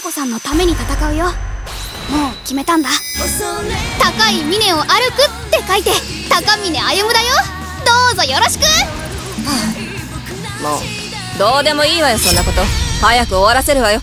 子さんのために戦うよ。もう決めたんだ。高い峰を歩くって書いて高峰歩むだよ。どうぞよろしく、もうどうでもいいわよそんなこと。早く終わらせるわよ。